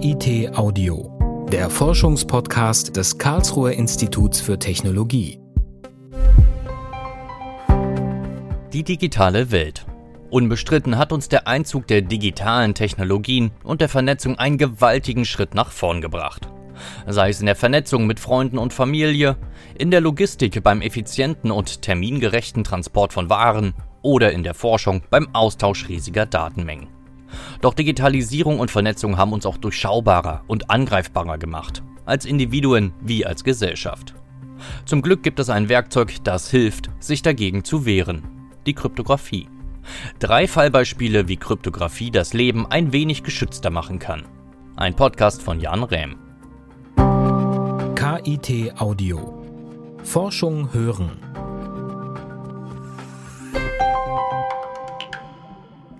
KIT Audio, der Forschungspodcast des Karlsruher Instituts für Technologie. Die digitale Welt. Unbestritten hat uns der Einzug der digitalen Technologien und der Vernetzung einen gewaltigen Schritt nach vorn gebracht. Sei es in der Vernetzung mit Freunden und Familie, in der Logistik beim effizienten und termingerechten Transport von Waren oder in der Forschung beim Austausch riesiger Datenmengen. Doch Digitalisierung und Vernetzung haben uns auch durchschaubarer und angreifbarer gemacht, als Individuen wie als Gesellschaft. Zum Glück gibt es ein Werkzeug, das hilft, sich dagegen zu wehren, die Kryptographie. Drei Fallbeispiele, wie Kryptographie das Leben ein wenig geschützter machen kann. Ein Podcast von Jan Rähm. KIT Audio. Forschung hören.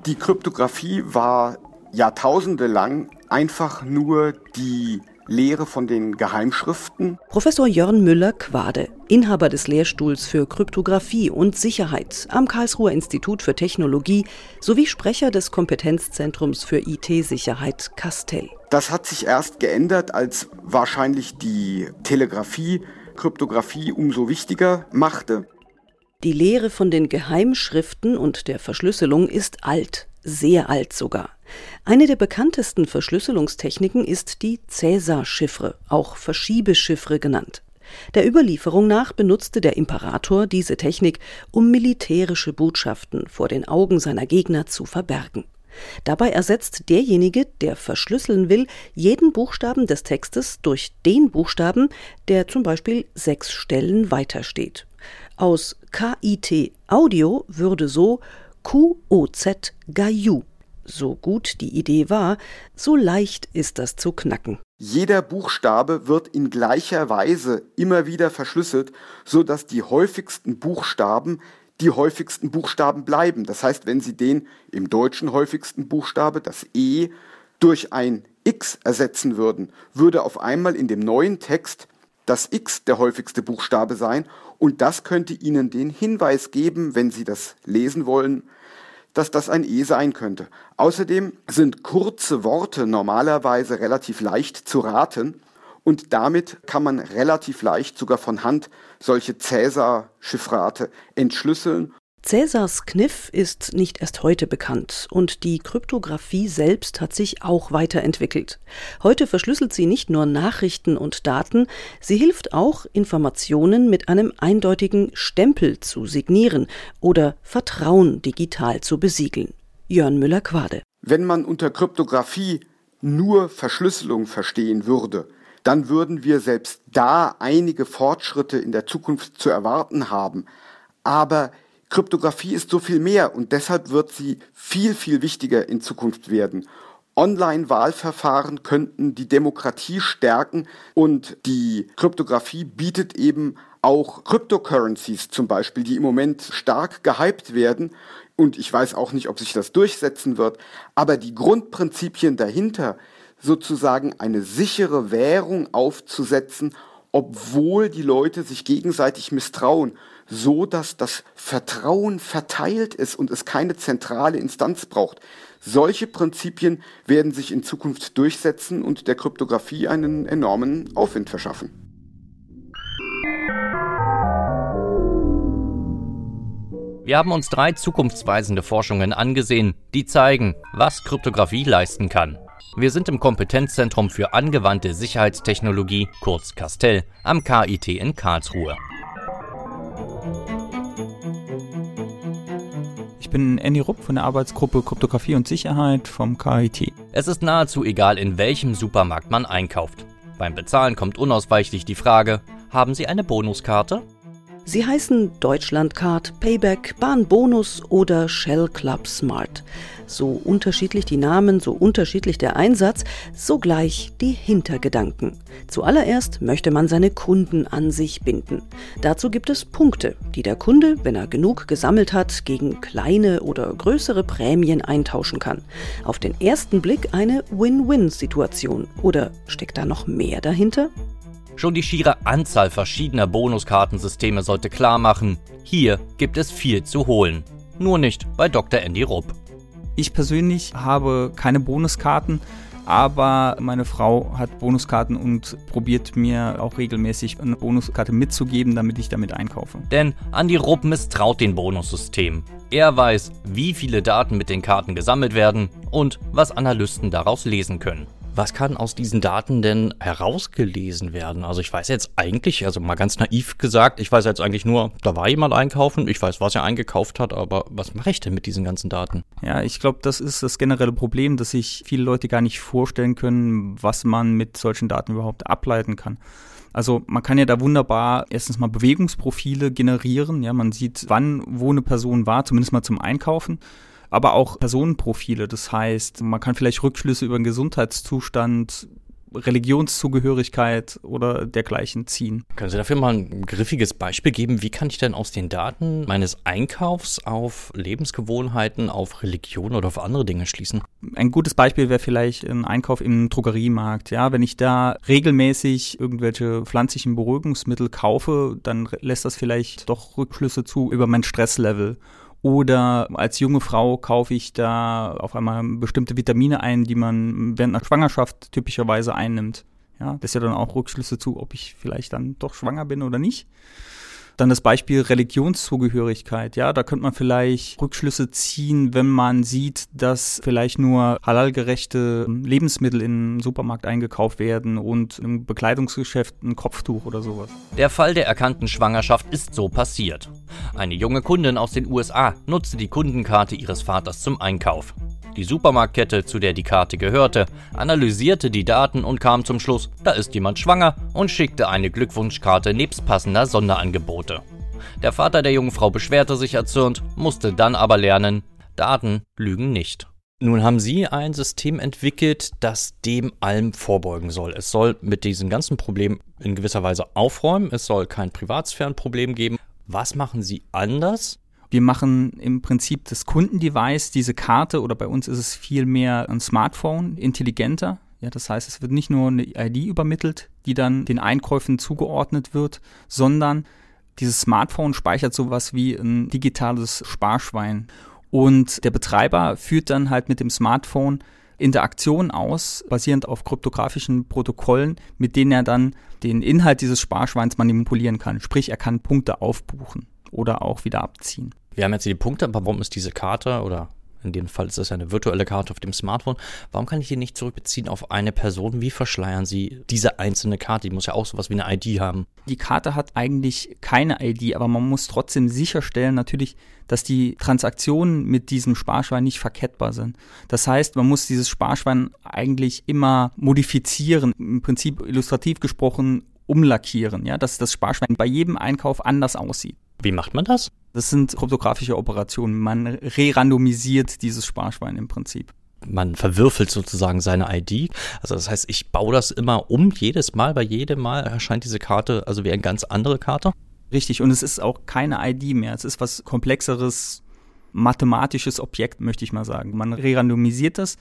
Die Kryptographie war jahrtausendelang einfach nur die Lehre von den Geheimschriften. Professor Jörn Müller-Quade, Inhaber des Lehrstuhls für Kryptographie und Sicherheit am Karlsruher Institut für Technologie sowie Sprecher des Kompetenzzentrums für IT-Sicherheit Castell. Das hat sich erst geändert, als wahrscheinlich die Telegrafie Kryptographie umso wichtiger machte. Die Lehre von den Geheimschriften und der Verschlüsselung ist alt, sehr alt sogar. Eine der bekanntesten Verschlüsselungstechniken ist die Cäsar-Chiffre, auch Verschiebechiffre genannt. Der Überlieferung nach benutzte der Imperator diese Technik, um militärische Botschaften vor den Augen seiner Gegner zu verbergen. Dabei ersetzt derjenige, der verschlüsseln will, jeden Buchstaben des Textes durch den Buchstaben, der zum Beispiel sechs Stellen weitersteht. Aus KIT Audio würde so QOZ Gaiu. So gut die Idee war, so leicht ist das zu knacken. Jeder Buchstabe wird in gleicher Weise immer wieder verschlüsselt, so dass die häufigsten Buchstaben die häufigsten Buchstaben bleiben. Das heißt, wenn Sie den im Deutschen häufigsten Buchstabe, das E, durch ein X ersetzen würden, würde auf einmal in dem neuen Text das X der häufigste Buchstabe sein und das könnte Ihnen den Hinweis geben, wenn Sie das lesen wollen, dass das ein E sein könnte. Außerdem sind kurze Worte normalerweise relativ leicht zu raten und damit kann man relativ leicht sogar von Hand solche Cäsar-Chiffrate entschlüsseln Cäsars Kniff ist nicht erst heute bekannt und die Kryptographie selbst hat sich auch weiterentwickelt. Heute verschlüsselt sie nicht nur Nachrichten und Daten, sie hilft auch, Informationen mit einem eindeutigen Stempel zu signieren oder Vertrauen digital zu besiegeln. Jörn Müller-Quade. Wenn man unter Kryptographie nur Verschlüsselung verstehen würde, dann würden wir selbst da einige Fortschritte in der Zukunft zu erwarten haben. Aber Kryptographie ist so viel mehr und deshalb wird sie viel, viel wichtiger in Zukunft werden. Online-Wahlverfahren könnten die Demokratie stärken und die Kryptographie bietet eben auch Cryptocurrencies zum Beispiel, die im Moment stark gehypt werden. Und ich weiß auch nicht, ob sich das durchsetzen wird. Aber die Grundprinzipien dahinter, sozusagen eine sichere Währung aufzusetzen, obwohl die Leute sich gegenseitig misstrauen so dass das Vertrauen verteilt ist und es keine zentrale Instanz braucht. Solche Prinzipien werden sich in Zukunft durchsetzen und der Kryptographie einen enormen Aufwind verschaffen. Wir haben uns drei zukunftsweisende Forschungen angesehen, die zeigen, was Kryptographie leisten kann. Wir sind im Kompetenzzentrum für angewandte Sicherheitstechnologie, kurz Castell, am KIT in Karlsruhe. Ich bin Andy Rupp von der Arbeitsgruppe Kryptographie und Sicherheit vom KIT. Es ist nahezu egal, in welchem Supermarkt man einkauft. Beim Bezahlen kommt unausweichlich die Frage, haben Sie eine Bonuskarte? Sie heißen Deutschlandcard, Payback, Bahnbonus oder Shell Club Smart. So unterschiedlich die Namen, so unterschiedlich der Einsatz, so gleich die Hintergedanken. Zuallererst möchte man seine Kunden an sich binden. Dazu gibt es Punkte, die der Kunde, wenn er genug gesammelt hat, gegen kleine oder größere Prämien eintauschen kann. Auf den ersten Blick eine Win-Win-Situation. Oder steckt da noch mehr dahinter? Schon die schiere Anzahl verschiedener Bonuskartensysteme sollte klar machen, hier gibt es viel zu holen. Nur nicht bei Dr. Andy Rupp. Ich persönlich habe keine Bonuskarten, aber meine Frau hat Bonuskarten und probiert mir auch regelmäßig eine Bonuskarte mitzugeben, damit ich damit einkaufe. Denn Andi Rupp misstraut den Bonussystemen. Er weiß, wie viele Daten mit den Karten gesammelt werden und was Analysten daraus lesen können. Was kann aus diesen Daten denn herausgelesen werden? Also ich weiß jetzt eigentlich, also mal ganz naiv gesagt, ich weiß jetzt eigentlich nur, da war jemand einkaufen, ich weiß, was er eingekauft hat, aber was mache ich denn mit diesen ganzen Daten? Ja, ich glaube, das ist das generelle Problem, dass sich viele Leute gar nicht vorstellen können, was man mit solchen Daten überhaupt ableiten kann. Also man kann ja da wunderbar erstens mal Bewegungsprofile generieren. Ja, man sieht, wann wo eine Person war, zumindest mal zum Einkaufen aber auch Personenprofile. Das heißt, man kann vielleicht Rückschlüsse über den Gesundheitszustand, Religionszugehörigkeit oder dergleichen ziehen. Können Sie dafür mal ein griffiges Beispiel geben? Wie kann ich denn aus den Daten meines Einkaufs auf Lebensgewohnheiten, auf Religion oder auf andere Dinge schließen? Ein gutes Beispiel wäre vielleicht ein Einkauf im Drogeriemarkt. Ja, wenn ich da regelmäßig irgendwelche pflanzlichen Beruhigungsmittel kaufe, dann lässt das vielleicht doch Rückschlüsse zu über mein Stresslevel oder als junge Frau kaufe ich da auf einmal bestimmte Vitamine ein, die man während einer Schwangerschaft typischerweise einnimmt. Ja, das ist ja dann auch Rückschlüsse zu, ob ich vielleicht dann doch schwanger bin oder nicht. Dann das Beispiel Religionszugehörigkeit. Ja, da könnte man vielleicht Rückschlüsse ziehen, wenn man sieht, dass vielleicht nur halalgerechte Lebensmittel im Supermarkt eingekauft werden und im Bekleidungsgeschäft ein Kopftuch oder sowas. Der Fall der erkannten Schwangerschaft ist so passiert. Eine junge Kundin aus den USA nutzte die Kundenkarte ihres Vaters zum Einkauf. Die Supermarktkette, zu der die Karte gehörte, analysierte die Daten und kam zum Schluss, da ist jemand schwanger und schickte eine Glückwunschkarte nebst passender Sonderangebote. Der Vater der jungen Frau beschwerte sich erzürnt, musste dann aber lernen, Daten lügen nicht. Nun haben Sie ein System entwickelt, das dem allem vorbeugen soll. Es soll mit diesen ganzen Problemen in gewisser Weise aufräumen. Es soll kein Privatsphärenproblem geben. Was machen Sie anders? Wir machen im Prinzip das Kundendevice, diese Karte, oder bei uns ist es vielmehr ein Smartphone, intelligenter. Ja, das heißt, es wird nicht nur eine ID übermittelt, die dann den Einkäufen zugeordnet wird, sondern dieses Smartphone speichert sowas wie ein digitales Sparschwein. Und der Betreiber führt dann halt mit dem Smartphone Interaktion aus, basierend auf kryptografischen Protokollen, mit denen er dann den Inhalt dieses Sparschweins manipulieren kann. Sprich, er kann Punkte aufbuchen oder auch wieder abziehen. Wir haben jetzt die Punkte, aber warum ist diese Karte oder in dem Fall ist das eine virtuelle Karte auf dem Smartphone. Warum kann ich die nicht zurückbeziehen auf eine Person? Wie verschleiern Sie diese einzelne Karte? Die muss ja auch sowas wie eine ID haben. Die Karte hat eigentlich keine ID, aber man muss trotzdem sicherstellen, natürlich, dass die Transaktionen mit diesem Sparschwein nicht verkettbar sind. Das heißt, man muss dieses Sparschwein eigentlich immer modifizieren, im Prinzip illustrativ gesprochen umlackieren, ja, dass das Sparschwein bei jedem Einkauf anders aussieht. Wie macht man das? Das sind kryptografische Operationen. Man re-randomisiert dieses Sparschwein im Prinzip. Man verwürfelt sozusagen seine ID. Also das heißt, ich baue das immer um jedes Mal. Bei jedem Mal erscheint diese Karte also wie eine ganz andere Karte. Richtig. Und es ist auch keine ID mehr. Es ist was komplexeres, mathematisches Objekt, möchte ich mal sagen. Man re-randomisiert das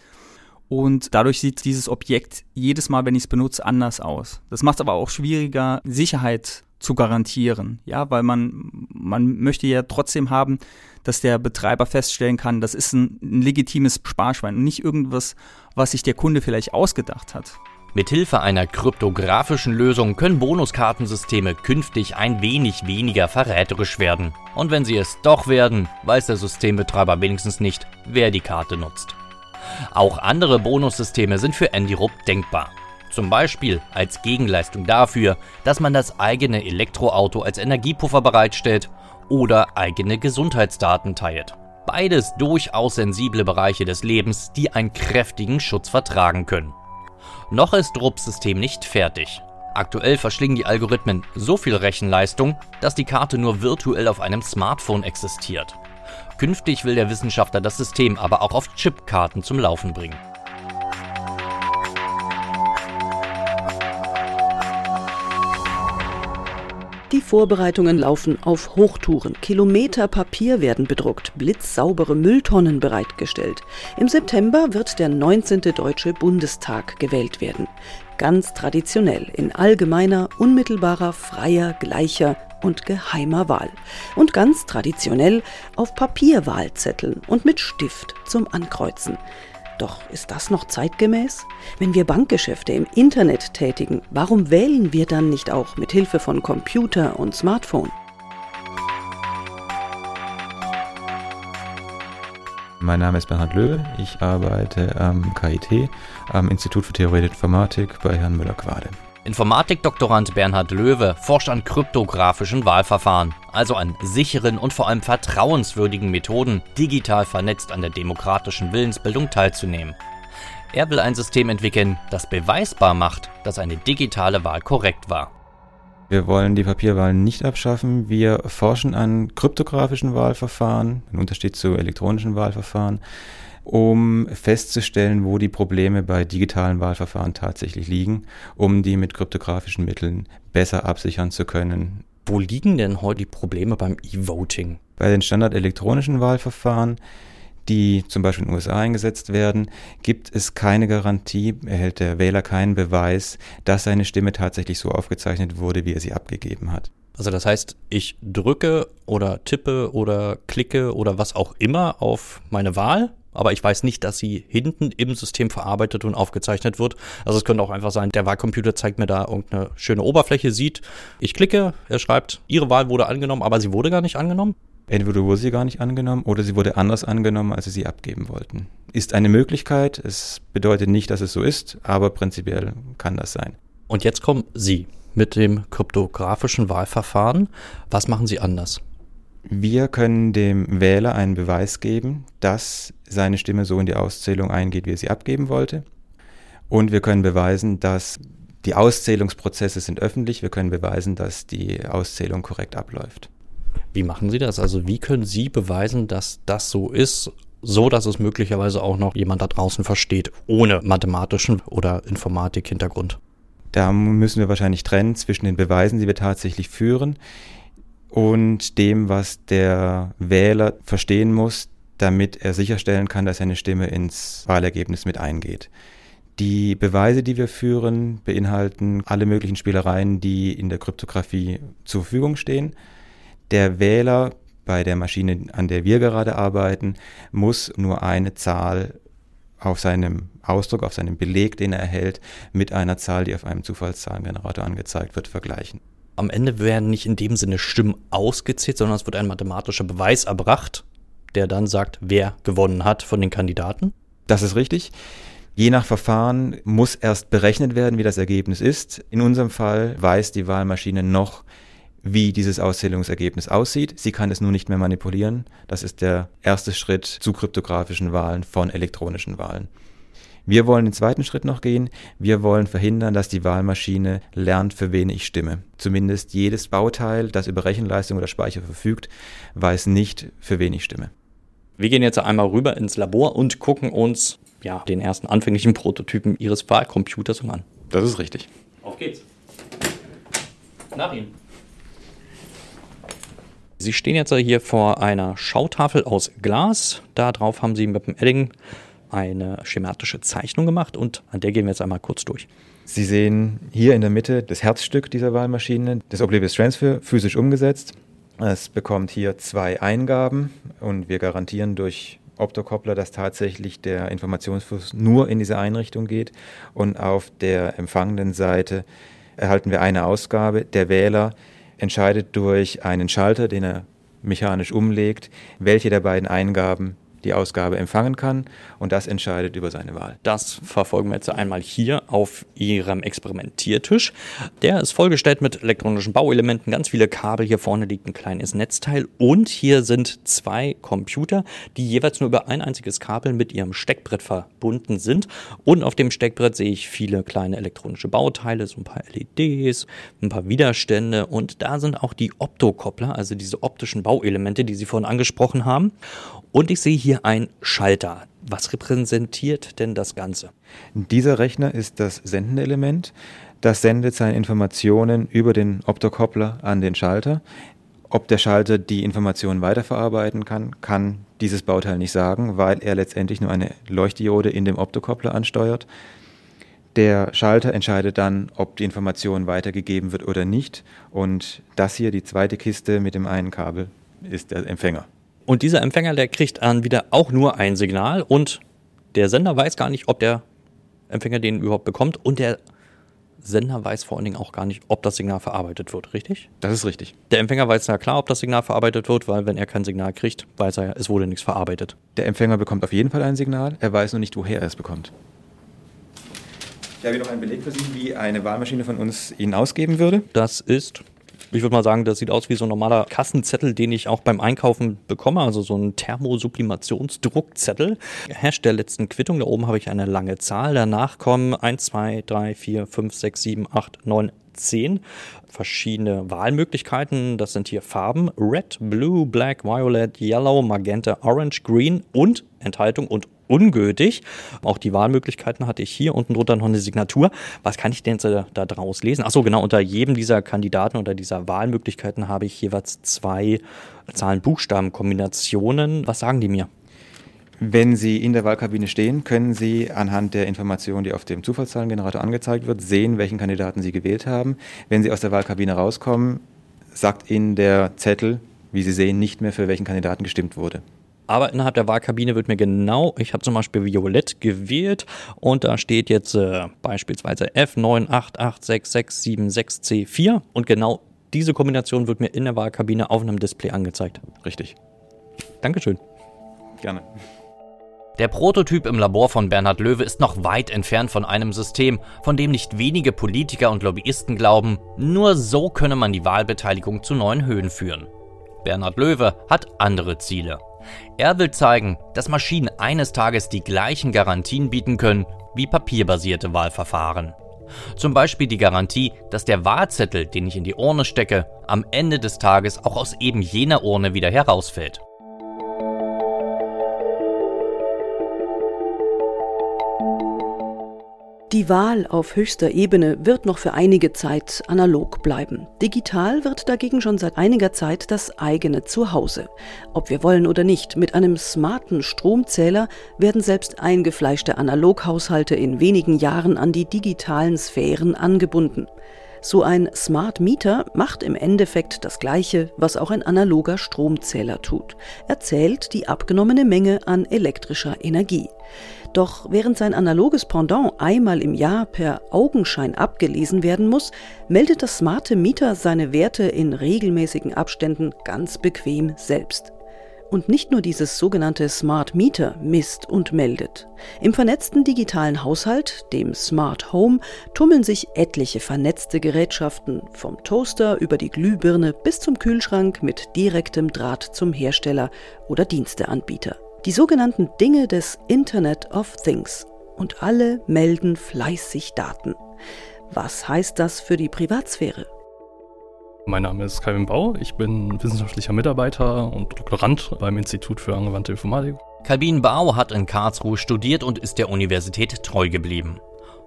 und dadurch sieht dieses Objekt jedes Mal, wenn ich es benutze, anders aus. Das macht es aber auch schwieriger, Sicherheit zu garantieren. Ja, weil man, man möchte ja trotzdem haben, dass der Betreiber feststellen kann, das ist ein, ein legitimes Sparschwein und nicht irgendwas, was sich der Kunde vielleicht ausgedacht hat. Mithilfe einer kryptografischen Lösung können Bonuskartensysteme künftig ein wenig weniger verräterisch werden. Und wenn sie es doch werden, weiß der Systembetreiber wenigstens nicht, wer die Karte nutzt. Auch andere Bonussysteme sind für Andy Rupp denkbar. Zum Beispiel als Gegenleistung dafür, dass man das eigene Elektroauto als Energiepuffer bereitstellt oder eigene Gesundheitsdaten teilt. Beides durchaus sensible Bereiche des Lebens, die einen kräftigen Schutz vertragen können. Noch ist Rupps System nicht fertig. Aktuell verschlingen die Algorithmen so viel Rechenleistung, dass die Karte nur virtuell auf einem Smartphone existiert. Künftig will der Wissenschaftler das System aber auch auf Chipkarten zum Laufen bringen. Die Vorbereitungen laufen auf Hochtouren. Kilometer Papier werden bedruckt, blitzsaubere Mülltonnen bereitgestellt. Im September wird der 19. Deutsche Bundestag gewählt werden. Ganz traditionell, in allgemeiner, unmittelbarer, freier, gleicher und geheimer Wahl. Und ganz traditionell auf Papierwahlzetteln und mit Stift zum Ankreuzen. Doch ist das noch zeitgemäß? Wenn wir Bankgeschäfte im Internet tätigen, warum wählen wir dann nicht auch mit Hilfe von Computer und Smartphone? Mein Name ist Bernhard Löwe. Ich arbeite am KIT, am Institut für Theoretische Informatik bei Herrn Müller-Quade. Informatikdoktorand Bernhard Löwe forscht an kryptografischen Wahlverfahren, also an sicheren und vor allem vertrauenswürdigen Methoden, digital vernetzt an der demokratischen Willensbildung teilzunehmen. Er will ein System entwickeln, das beweisbar macht, dass eine digitale Wahl korrekt war. Wir wollen die Papierwahlen nicht abschaffen. Wir forschen an kryptografischen Wahlverfahren, im Unterschied zu elektronischen Wahlverfahren, um festzustellen, wo die Probleme bei digitalen Wahlverfahren tatsächlich liegen, um die mit kryptografischen Mitteln besser absichern zu können. Wo liegen denn heute die Probleme beim E-Voting? Bei den standardelektronischen Wahlverfahren die zum Beispiel in den USA eingesetzt werden, gibt es keine Garantie, erhält der Wähler keinen Beweis, dass seine Stimme tatsächlich so aufgezeichnet wurde, wie er sie abgegeben hat. Also das heißt, ich drücke oder tippe oder klicke oder was auch immer auf meine Wahl, aber ich weiß nicht, dass sie hinten im System verarbeitet und aufgezeichnet wird. Also es könnte auch einfach sein, der Wahlcomputer zeigt mir da irgendeine schöne Oberfläche, sieht, ich klicke, er schreibt, Ihre Wahl wurde angenommen, aber sie wurde gar nicht angenommen. Entweder wurde sie gar nicht angenommen oder sie wurde anders angenommen, als sie sie abgeben wollten. Ist eine Möglichkeit. Es bedeutet nicht, dass es so ist, aber prinzipiell kann das sein. Und jetzt kommen Sie mit dem kryptografischen Wahlverfahren. Was machen Sie anders? Wir können dem Wähler einen Beweis geben, dass seine Stimme so in die Auszählung eingeht, wie er sie abgeben wollte. Und wir können beweisen, dass die Auszählungsprozesse sind öffentlich. Wir können beweisen, dass die Auszählung korrekt abläuft. Wie machen Sie das? Also wie können Sie beweisen, dass das so ist, so dass es möglicherweise auch noch jemand da draußen versteht, ohne mathematischen oder Informatik-Hintergrund? Da müssen wir wahrscheinlich trennen zwischen den Beweisen, die wir tatsächlich führen, und dem, was der Wähler verstehen muss, damit er sicherstellen kann, dass seine Stimme ins Wahlergebnis mit eingeht. Die Beweise, die wir führen, beinhalten alle möglichen Spielereien, die in der Kryptographie zur Verfügung stehen. Der Wähler bei der Maschine, an der wir gerade arbeiten, muss nur eine Zahl auf seinem Ausdruck, auf seinem Beleg, den er erhält, mit einer Zahl, die auf einem Zufallszahlengenerator angezeigt wird, vergleichen. Am Ende werden nicht in dem Sinne Stimmen ausgezählt, sondern es wird ein mathematischer Beweis erbracht, der dann sagt, wer gewonnen hat von den Kandidaten. Das ist richtig. Je nach Verfahren muss erst berechnet werden, wie das Ergebnis ist. In unserem Fall weiß die Wahlmaschine noch, wie dieses Auszählungsergebnis aussieht. Sie kann es nur nicht mehr manipulieren. Das ist der erste Schritt zu kryptografischen Wahlen von elektronischen Wahlen. Wir wollen den zweiten Schritt noch gehen. Wir wollen verhindern, dass die Wahlmaschine lernt, für wen ich stimme. Zumindest jedes Bauteil, das über Rechenleistung oder Speicher verfügt, weiß nicht, für wen ich stimme. Wir gehen jetzt einmal rüber ins Labor und gucken uns ja, den ersten anfänglichen Prototypen Ihres Wahlcomputers an. Das ist richtig. Auf geht's. Nach Ihnen. Sie stehen jetzt hier vor einer Schautafel aus Glas. Darauf haben Sie mit dem Edding eine schematische Zeichnung gemacht und an der gehen wir jetzt einmal kurz durch. Sie sehen hier in der Mitte das Herzstück dieser Wahlmaschine, das Oblivious Transfer, physisch umgesetzt. Es bekommt hier zwei Eingaben und wir garantieren durch Optokoppler, dass tatsächlich der Informationsfluss nur in diese Einrichtung geht. Und auf der empfangenden Seite erhalten wir eine Ausgabe. Der Wähler entscheidet durch einen Schalter, den er mechanisch umlegt, welche der beiden Eingaben die Ausgabe empfangen kann und das entscheidet über seine Wahl. Das verfolgen wir jetzt einmal hier auf Ihrem Experimentiertisch. Der ist vollgestellt mit elektronischen Bauelementen, ganz viele Kabel. Hier vorne liegt ein kleines Netzteil und hier sind zwei Computer, die jeweils nur über ein einziges Kabel mit ihrem Steckbrett verbunden sind. Und auf dem Steckbrett sehe ich viele kleine elektronische Bauteile, so ein paar LEDs, ein paar Widerstände und da sind auch die Optokoppler, also diese optischen Bauelemente, die Sie vorhin angesprochen haben. Und ich sehe hier ein Schalter. Was repräsentiert denn das Ganze? Dieser Rechner ist das sendende Element. Das sendet seine Informationen über den Optokoppler an den Schalter. Ob der Schalter die Informationen weiterverarbeiten kann, kann dieses Bauteil nicht sagen, weil er letztendlich nur eine Leuchtdiode in dem Optokoppler ansteuert. Der Schalter entscheidet dann, ob die Information weitergegeben wird oder nicht. Und das hier, die zweite Kiste mit dem einen Kabel, ist der Empfänger. Und dieser Empfänger, der kriegt dann wieder auch nur ein Signal und Der Sender weiß gar nicht, ob der Empfänger den überhaupt bekommt und der Sender weiß vor allen Dingen auch gar nicht, ob das Signal verarbeitet wird, richtig? Das ist richtig. Der Empfänger weiß ja klar, ob das Signal verarbeitet wird, weil wenn er kein Signal kriegt, weiß er ja, es wurde nichts verarbeitet. Der Empfänger bekommt auf jeden Fall ein Signal, er weiß nur nicht, woher er es bekommt. Ich habe hier noch einen Beleg für Sie, wie eine Wahlmaschine von uns Ihnen ausgeben würde. Das ist ich würde mal sagen, das sieht aus wie so ein normaler Kassenzettel, den ich auch beim Einkaufen bekomme, also so ein Thermosublimationsdruckzettel. Hash der letzten Quittung, da oben habe ich eine lange Zahl, danach kommen 1, 2, 3, 4, 5, 6, 7, 8, 9, 10 verschiedene Wahlmöglichkeiten. Das sind hier Farben Red, Blue, Black, Violet, Yellow, Magenta, Orange, Green und Enthaltung und ungültig. Auch die Wahlmöglichkeiten hatte ich hier unten drunter noch eine Signatur. Was kann ich denn da, da draus lesen? Achso, genau, unter jedem dieser Kandidaten oder dieser Wahlmöglichkeiten habe ich jeweils zwei Zahlen-Buchstaben-Kombinationen. Was sagen die mir? Wenn Sie in der Wahlkabine stehen, können Sie anhand der Information, die auf dem Zufallszahlengenerator angezeigt wird, sehen, welchen Kandidaten Sie gewählt haben. Wenn Sie aus der Wahlkabine rauskommen, sagt Ihnen der Zettel, wie Sie sehen, nicht mehr für welchen Kandidaten gestimmt wurde. Aber innerhalb der Wahlkabine wird mir genau, ich habe zum Beispiel Violett gewählt und da steht jetzt äh, beispielsweise F9886676C4 und genau diese Kombination wird mir in der Wahlkabine auf einem Display angezeigt. Richtig. Dankeschön. Gerne. Der Prototyp im Labor von Bernhard Löwe ist noch weit entfernt von einem System, von dem nicht wenige Politiker und Lobbyisten glauben, nur so könne man die Wahlbeteiligung zu neuen Höhen führen. Bernhard Löwe hat andere Ziele. Er will zeigen, dass Maschinen eines Tages die gleichen Garantien bieten können wie papierbasierte Wahlverfahren. Zum Beispiel die Garantie, dass der Wahlzettel, den ich in die Urne stecke, am Ende des Tages auch aus eben jener Urne wieder herausfällt. Die Wahl auf höchster Ebene wird noch für einige Zeit analog bleiben. Digital wird dagegen schon seit einiger Zeit das eigene Zuhause. Ob wir wollen oder nicht, mit einem smarten Stromzähler werden selbst eingefleischte Analoghaushalte in wenigen Jahren an die digitalen Sphären angebunden. So ein Smart Meter macht im Endeffekt das Gleiche, was auch ein analoger Stromzähler tut. Er zählt die abgenommene Menge an elektrischer Energie. Doch während sein analoges Pendant einmal im Jahr per Augenschein abgelesen werden muss, meldet das smarte Mieter seine Werte in regelmäßigen Abständen ganz bequem selbst. Und nicht nur dieses sogenannte Smart Meter misst und meldet. Im vernetzten digitalen Haushalt, dem Smart Home, tummeln sich etliche vernetzte Gerätschaften, vom Toaster über die Glühbirne bis zum Kühlschrank mit direktem Draht zum Hersteller oder Diensteanbieter. Die sogenannten Dinge des Internet of Things. Und alle melden fleißig Daten. Was heißt das für die Privatsphäre? Mein Name ist Kevin Bau, ich bin wissenschaftlicher Mitarbeiter und Doktorand beim Institut für angewandte Informatik. Calvin Bau hat in Karlsruhe studiert und ist der Universität treu geblieben.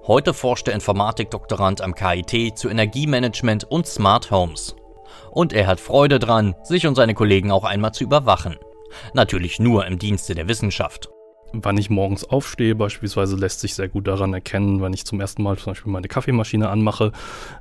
Heute forscht der Informatikdoktorand am KIT zu Energiemanagement und Smart Homes. Und er hat Freude dran, sich und seine Kollegen auch einmal zu überwachen. Natürlich nur im Dienste der Wissenschaft. Wann ich morgens aufstehe, beispielsweise, lässt sich sehr gut daran erkennen, wenn ich zum ersten Mal zum Beispiel meine Kaffeemaschine anmache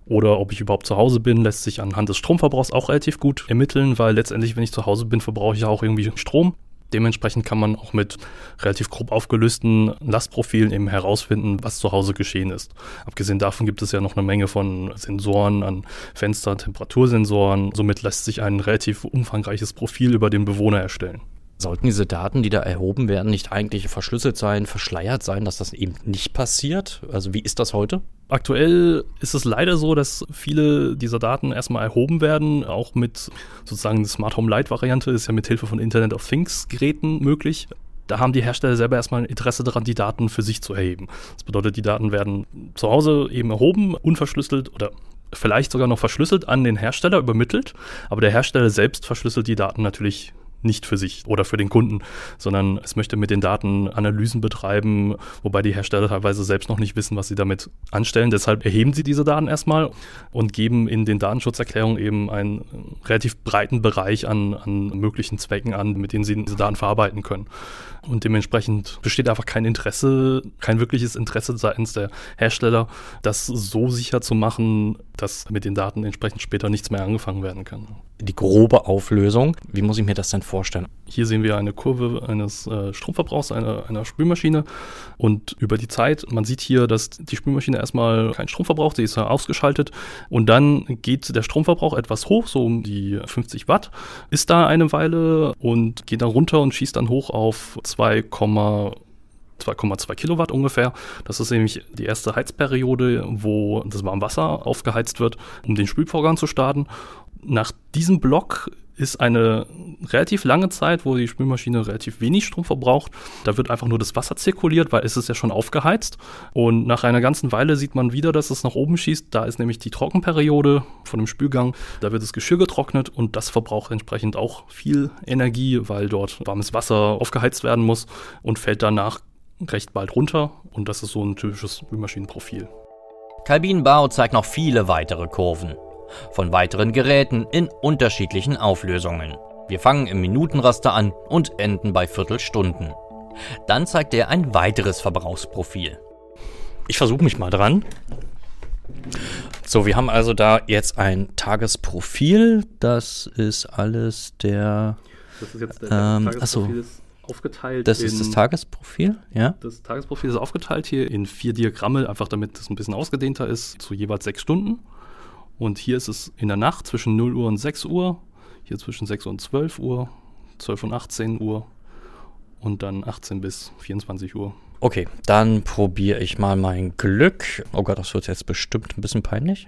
oder ob ich überhaupt zu Hause bin, lässt sich anhand des Stromverbrauchs auch relativ gut ermitteln, weil letztendlich, wenn ich zu Hause bin, verbrauche ich auch irgendwie Strom. Dementsprechend kann man auch mit relativ grob aufgelösten Lastprofilen eben herausfinden, was zu Hause geschehen ist. Abgesehen davon gibt es ja noch eine Menge von Sensoren an Fenster, Temperatursensoren. Somit lässt sich ein relativ umfangreiches Profil über den Bewohner erstellen. Sollten diese Daten, die da erhoben werden, nicht eigentlich verschlüsselt sein, verschleiert sein, dass das eben nicht passiert? Also wie ist das heute? Aktuell ist es leider so, dass viele dieser Daten erstmal erhoben werden, auch mit sozusagen Smart Home Lite Variante ist ja mit Hilfe von Internet of Things Geräten möglich. Da haben die Hersteller selber erstmal ein Interesse daran, die Daten für sich zu erheben. Das bedeutet, die Daten werden zu Hause eben erhoben, unverschlüsselt oder vielleicht sogar noch verschlüsselt an den Hersteller übermittelt, aber der Hersteller selbst verschlüsselt die Daten natürlich nicht für sich oder für den Kunden, sondern es möchte mit den Daten Analysen betreiben, wobei die Hersteller teilweise selbst noch nicht wissen, was sie damit anstellen. Deshalb erheben sie diese Daten erstmal und geben in den Datenschutzerklärungen eben einen relativ breiten Bereich an, an möglichen Zwecken an, mit denen sie diese Daten verarbeiten können. Und dementsprechend besteht einfach kein Interesse, kein wirkliches Interesse seitens der Hersteller, das so sicher zu machen, dass mit den Daten entsprechend später nichts mehr angefangen werden kann. Die grobe Auflösung, wie muss ich mir das denn vorstellen? Hier sehen wir eine Kurve eines äh, Stromverbrauchs einer, einer Spülmaschine und über die Zeit, man sieht hier, dass die Spülmaschine erstmal keinen Strom verbraucht, sie ist ja ausgeschaltet und dann geht der Stromverbrauch etwas hoch, so um die 50 Watt, ist da eine Weile und geht dann runter und schießt dann hoch auf 2, 2,2 Kilowatt ungefähr. Das ist nämlich die erste Heizperiode, wo das Warmwasser aufgeheizt wird, um den Spülvorgang zu starten. Nach diesem Block ist eine relativ lange Zeit, wo die Spülmaschine relativ wenig Strom verbraucht. Da wird einfach nur das Wasser zirkuliert, weil es ist ja schon aufgeheizt. Und nach einer ganzen Weile sieht man wieder, dass es nach oben schießt. Da ist nämlich die Trockenperiode von dem Spülgang. Da wird das Geschirr getrocknet und das verbraucht entsprechend auch viel Energie, weil dort warmes Wasser aufgeheizt werden muss und fällt danach recht bald runter. Und das ist so ein typisches Spülmaschinenprofil. Calvin Bau zeigt noch viele weitere Kurven von weiteren Geräten in unterschiedlichen Auflösungen. Wir fangen im Minutenraster an und enden bei Viertelstunden. Dann zeigt er ein weiteres Verbrauchsprofil. Ich versuche mich mal dran. So, wir haben also da jetzt ein Tagesprofil. Das ist alles der. Das ist jetzt der Ähm, Tagesprofil achso. ist aufgeteilt. Das in, ist das Tagesprofil, ja? Das Tagesprofil ist aufgeteilt hier in vier Diagramme, einfach damit es ein bisschen ausgedehnter ist, zu jeweils sechs Stunden. Und hier ist es in der Nacht zwischen 0 Uhr und 6 Uhr, hier zwischen 6 und 12 Uhr, 12 und 18 Uhr und dann 18 bis 24 Uhr. Okay, dann probiere ich mal mein Glück. Oh Gott, das wird jetzt bestimmt ein bisschen peinlich.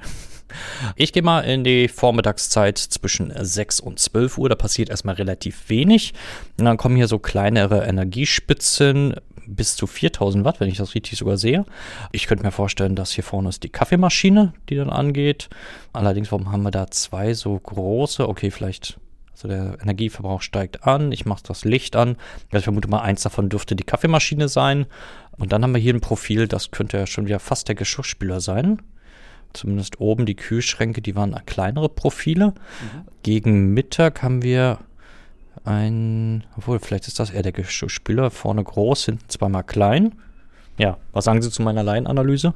Ich gehe mal in die Vormittagszeit zwischen 6 und 12 Uhr. Da passiert erstmal relativ wenig. Und dann kommen hier so kleinere Energiespitzen bis zu 4000 Watt, wenn ich das richtig sogar sehe. Ich könnte mir vorstellen, dass hier vorne ist die Kaffeemaschine, die dann angeht. Allerdings, warum haben wir da zwei so große? Okay, vielleicht also der Energieverbrauch steigt an, ich mache das Licht an. Ich vermute mal, eins davon dürfte die Kaffeemaschine sein. Und dann haben wir hier ein Profil, das könnte ja schon wieder fast der Geschirrspüler sein. Zumindest oben die Kühlschränke, die waren kleinere Profile. Gegen Mittag haben wir ein, obwohl, vielleicht ist das eher der Geschirrspüler. Vorne groß, hinten zweimal klein. Ja, was sagen Sie zu meiner Laienanalyse?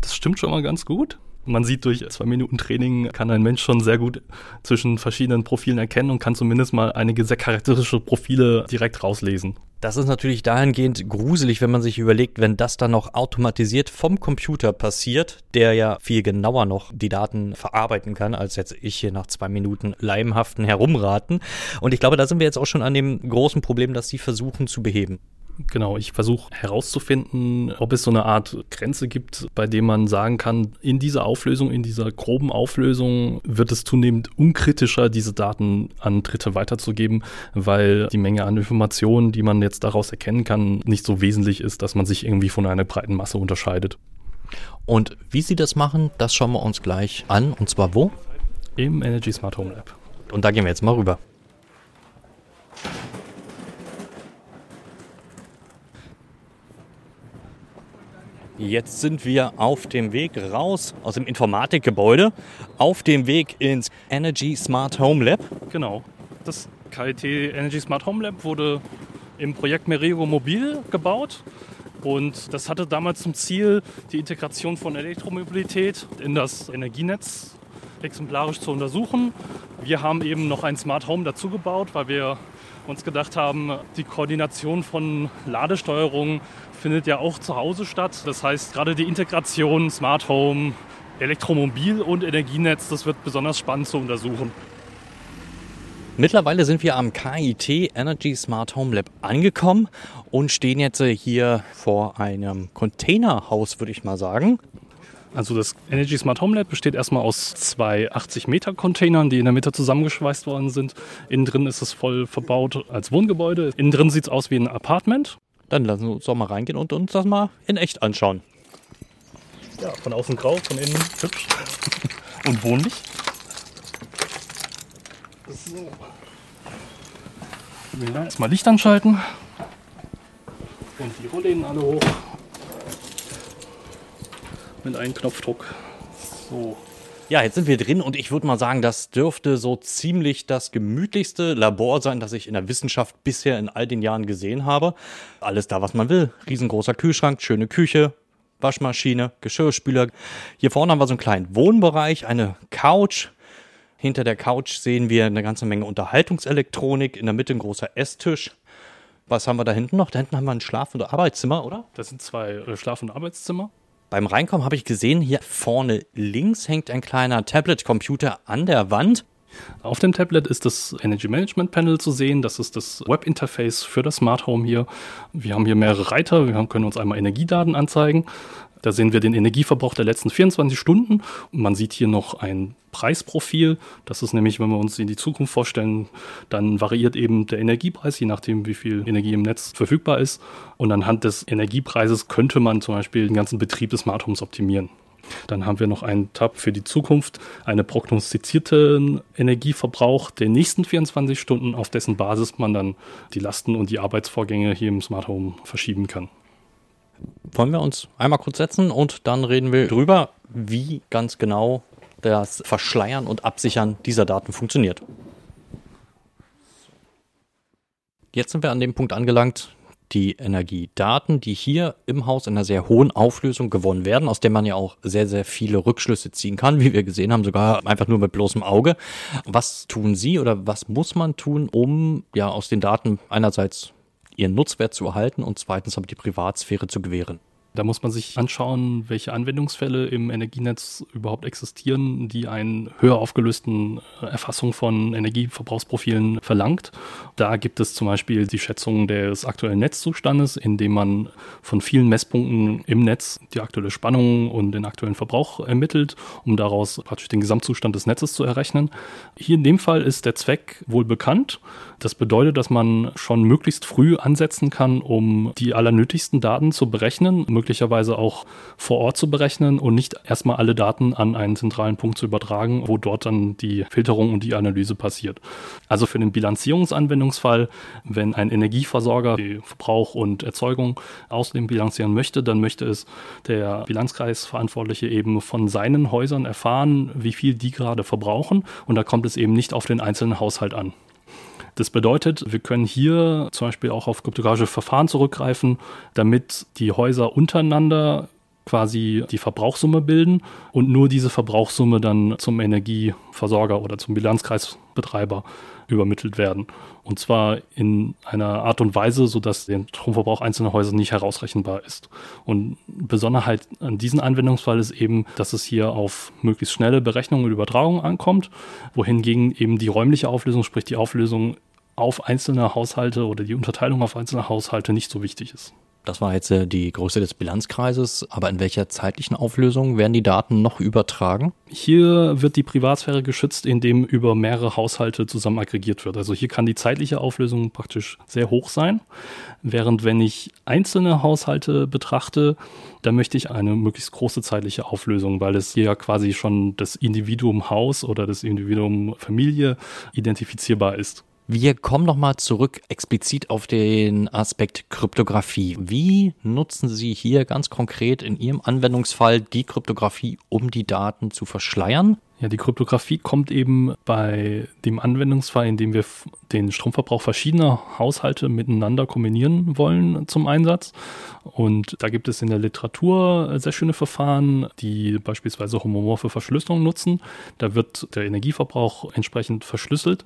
Das stimmt schon mal ganz gut. Man sieht durch zwei Minuten Training kann ein Mensch schon sehr gut zwischen verschiedenen Profilen erkennen und kann zumindest mal einige sehr charakteristische Profile direkt rauslesen. Das ist natürlich dahingehend gruselig, wenn man sich überlegt, wenn das dann noch automatisiert vom Computer passiert, der ja viel genauer noch die Daten verarbeiten kann, als jetzt ich hier nach zwei Minuten leimhaften Herumraten. Und ich glaube, da sind wir jetzt auch schon an dem großen Problem, das sie versuchen zu beheben. Genau, ich versuche herauszufinden, ob es so eine Art Grenze gibt, bei dem man sagen kann, in dieser Auflösung, in dieser groben Auflösung wird es zunehmend unkritischer, diese Daten an Dritte weiterzugeben, weil die Menge an Informationen, die man jetzt daraus erkennen kann, nicht so wesentlich ist, dass man sich irgendwie von einer breiten Masse unterscheidet. Und wie sie das machen, das schauen wir uns gleich an. Und zwar wo? Im Energy Smart Home Lab. Und da gehen wir jetzt mal rüber. Jetzt sind wir auf dem Weg raus aus dem Informatikgebäude, auf dem Weg ins Energy Smart Home Lab. Genau. Das KIT Energy Smart Home Lab wurde im Projekt Merego Mobil gebaut. Und das hatte damals zum Ziel, die Integration von Elektromobilität in das Energienetz exemplarisch zu untersuchen. Wir haben eben noch ein Smart Home dazu gebaut, weil wir uns gedacht haben, die Koordination von Ladesteuerung findet ja auch zu Hause statt. Das heißt, gerade die Integration Smart Home, Elektromobil und Energienetz, das wird besonders spannend zu untersuchen. Mittlerweile sind wir am KIT Energy Smart Home Lab angekommen und stehen jetzt hier vor einem Containerhaus, würde ich mal sagen. Also das Energy Smart Home Lab besteht erstmal aus zwei 80 Meter Containern, die in der Mitte zusammengeschweißt worden sind. Innen drin ist es voll verbaut als Wohngebäude. Innen drin sieht es aus wie ein Apartment. Dann lassen wir uns doch mal reingehen und uns das mal in echt anschauen. Ja, von außen grau, von innen hübsch und wohnlich. So. Ja, erstmal Licht anschalten. Und die Rollläden alle hoch. Mit einem Knopfdruck. So. Ja, jetzt sind wir drin und ich würde mal sagen, das dürfte so ziemlich das gemütlichste Labor sein, das ich in der Wissenschaft bisher in all den Jahren gesehen habe. Alles da, was man will. Riesengroßer Kühlschrank, schöne Küche, Waschmaschine, Geschirrspüler. Hier vorne haben wir so einen kleinen Wohnbereich, eine Couch. Hinter der Couch sehen wir eine ganze Menge Unterhaltungselektronik, in der Mitte ein großer Esstisch. Was haben wir da hinten noch? Da hinten haben wir ein Schlaf- und Arbeitszimmer, oder? Das sind zwei äh, Schlaf- und Arbeitszimmer. Beim Reinkommen habe ich gesehen, hier vorne links hängt ein kleiner Tablet-Computer an der Wand. Auf dem Tablet ist das Energy Management Panel zu sehen. Das ist das Webinterface für das Smart Home hier. Wir haben hier mehrere Reiter. Wir können uns einmal Energiedaten anzeigen. Da sehen wir den Energieverbrauch der letzten 24 Stunden. Man sieht hier noch ein Preisprofil. Das ist nämlich, wenn wir uns in die Zukunft vorstellen, dann variiert eben der Energiepreis, je nachdem, wie viel Energie im Netz verfügbar ist. Und anhand des Energiepreises könnte man zum Beispiel den ganzen Betrieb des Smart Homes optimieren. Dann haben wir noch einen Tab für die Zukunft, einen prognostizierten Energieverbrauch der nächsten 24 Stunden, auf dessen Basis man dann die Lasten und die Arbeitsvorgänge hier im Smart Home verschieben kann wollen wir uns einmal kurz setzen und dann reden wir drüber, wie ganz genau das Verschleiern und Absichern dieser Daten funktioniert. Jetzt sind wir an dem Punkt angelangt, die Energiedaten, die hier im Haus in einer sehr hohen Auflösung gewonnen werden, aus der man ja auch sehr, sehr viele Rückschlüsse ziehen kann, wie wir gesehen haben, sogar einfach nur mit bloßem Auge. Was tun Sie oder was muss man tun, um ja aus den Daten einerseits ihren Nutzwert zu erhalten und zweitens aber die Privatsphäre zu gewähren. Da muss man sich anschauen, welche Anwendungsfälle im Energienetz überhaupt existieren, die einen höher aufgelösten äh, Erfassung von Energieverbrauchsprofilen verlangt. Da gibt es zum Beispiel die Schätzung des aktuellen Netzzustandes, indem man von vielen Messpunkten im Netz die aktuelle Spannung und den aktuellen Verbrauch ermittelt, um daraus praktisch den Gesamtzustand des Netzes zu errechnen. Hier in dem Fall ist der Zweck wohl bekannt. Das bedeutet, dass man schon möglichst früh ansetzen kann, um die allernötigsten Daten zu berechnen, möglicherweise auch vor Ort zu berechnen und nicht erstmal alle Daten an einen zentralen Punkt zu übertragen, wo dort dann die Filterung und die Analyse passiert. Also für den Bilanzierungsanwendungsfall, wenn ein Energieversorger die Verbrauch und Erzeugung außerdem bilanzieren möchte, dann möchte es der Bilanzkreisverantwortliche eben von seinen Häusern erfahren, wie viel die gerade verbrauchen und da kommt es eben nicht auf den einzelnen Haushalt an. Das bedeutet, wir können hier zum Beispiel auch auf kryptografische Verfahren zurückgreifen, damit die Häuser untereinander quasi die Verbrauchssumme bilden und nur diese Verbrauchssumme dann zum Energieversorger oder zum Bilanzkreisbetreiber übermittelt werden. Und zwar in einer Art und Weise, sodass der Stromverbrauch einzelner Häuser nicht herausrechenbar ist. Und Besonderheit an diesem Anwendungsfall ist eben, dass es hier auf möglichst schnelle Berechnung und Übertragung ankommt, wohingegen eben die räumliche Auflösung, sprich die Auflösung auf einzelne Haushalte oder die Unterteilung auf einzelne Haushalte nicht so wichtig ist. Das war jetzt äh, die Größe des Bilanzkreises, aber in welcher zeitlichen Auflösung werden die Daten noch übertragen? Hier wird die Privatsphäre geschützt, indem über mehrere Haushalte zusammen aggregiert wird. Also hier kann die zeitliche Auflösung praktisch sehr hoch sein, während wenn ich einzelne Haushalte betrachte, dann möchte ich eine möglichst große zeitliche Auflösung, weil es hier ja quasi schon das Individuum Haus oder das Individuum Familie identifizierbar ist. Wir kommen nochmal zurück explizit auf den Aspekt Kryptographie. Wie nutzen Sie hier ganz konkret in Ihrem Anwendungsfall die Kryptographie, um die Daten zu verschleiern? Ja, die Kryptographie kommt eben bei dem Anwendungsfall, in dem wir den Stromverbrauch verschiedener Haushalte miteinander kombinieren wollen, zum Einsatz. Und da gibt es in der Literatur sehr schöne Verfahren, die beispielsweise homomorphe Verschlüsselung nutzen. Da wird der Energieverbrauch entsprechend verschlüsselt,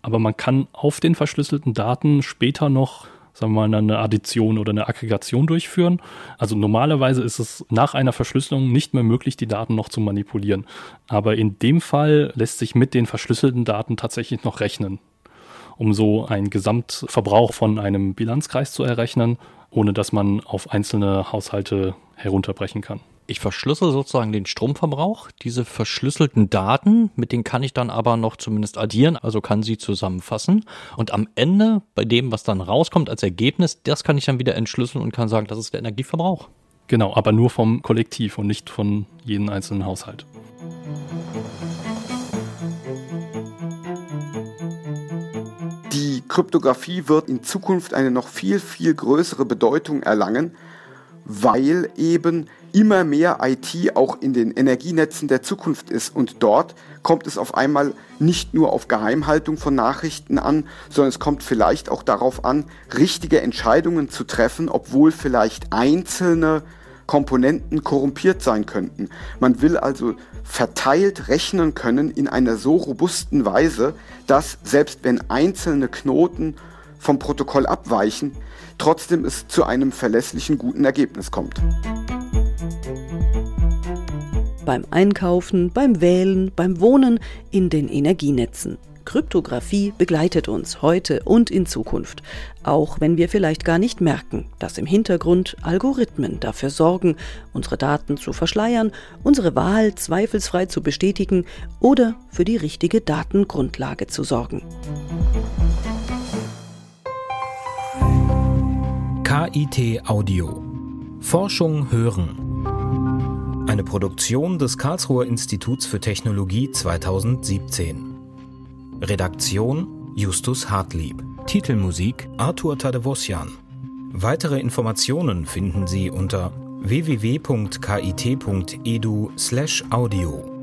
aber man kann auf den verschlüsselten Daten später noch sagen wir mal, eine Addition oder eine Aggregation durchführen. Also normalerweise ist es nach einer Verschlüsselung nicht mehr möglich, die Daten noch zu manipulieren. Aber in dem Fall lässt sich mit den verschlüsselten Daten tatsächlich noch rechnen, um so einen Gesamtverbrauch von einem Bilanzkreis zu errechnen, ohne dass man auf einzelne Haushalte herunterbrechen kann. Ich verschlüssel sozusagen den Stromverbrauch. Diese verschlüsselten Daten, mit denen kann ich dann aber noch zumindest addieren, also kann sie zusammenfassen. Und am Ende, bei dem, was dann rauskommt als Ergebnis, das kann ich dann wieder entschlüsseln und kann sagen, das ist der Energieverbrauch. Genau, aber nur vom Kollektiv und nicht von jedem einzelnen Haushalt. Die Kryptographie wird in Zukunft eine noch viel, viel größere Bedeutung erlangen, weil eben immer mehr IT auch in den Energienetzen der Zukunft ist. Und dort kommt es auf einmal nicht nur auf Geheimhaltung von Nachrichten an, sondern es kommt vielleicht auch darauf an, richtige Entscheidungen zu treffen, obwohl vielleicht einzelne Komponenten korrumpiert sein könnten. Man will also verteilt rechnen können in einer so robusten Weise, dass selbst wenn einzelne Knoten vom Protokoll abweichen, trotzdem es zu einem verlässlichen guten Ergebnis kommt. Beim Einkaufen, beim Wählen, beim Wohnen, in den Energienetzen. Kryptographie begleitet uns heute und in Zukunft, auch wenn wir vielleicht gar nicht merken, dass im Hintergrund Algorithmen dafür sorgen, unsere Daten zu verschleiern, unsere Wahl zweifelsfrei zu bestätigen oder für die richtige Datengrundlage zu sorgen. KIT Audio Forschung hören. Eine Produktion des Karlsruher Instituts für Technologie 2017. Redaktion Justus Hartlieb. Titelmusik Arthur Tadevosjan. Weitere Informationen finden Sie unter www.kit.edu/audio.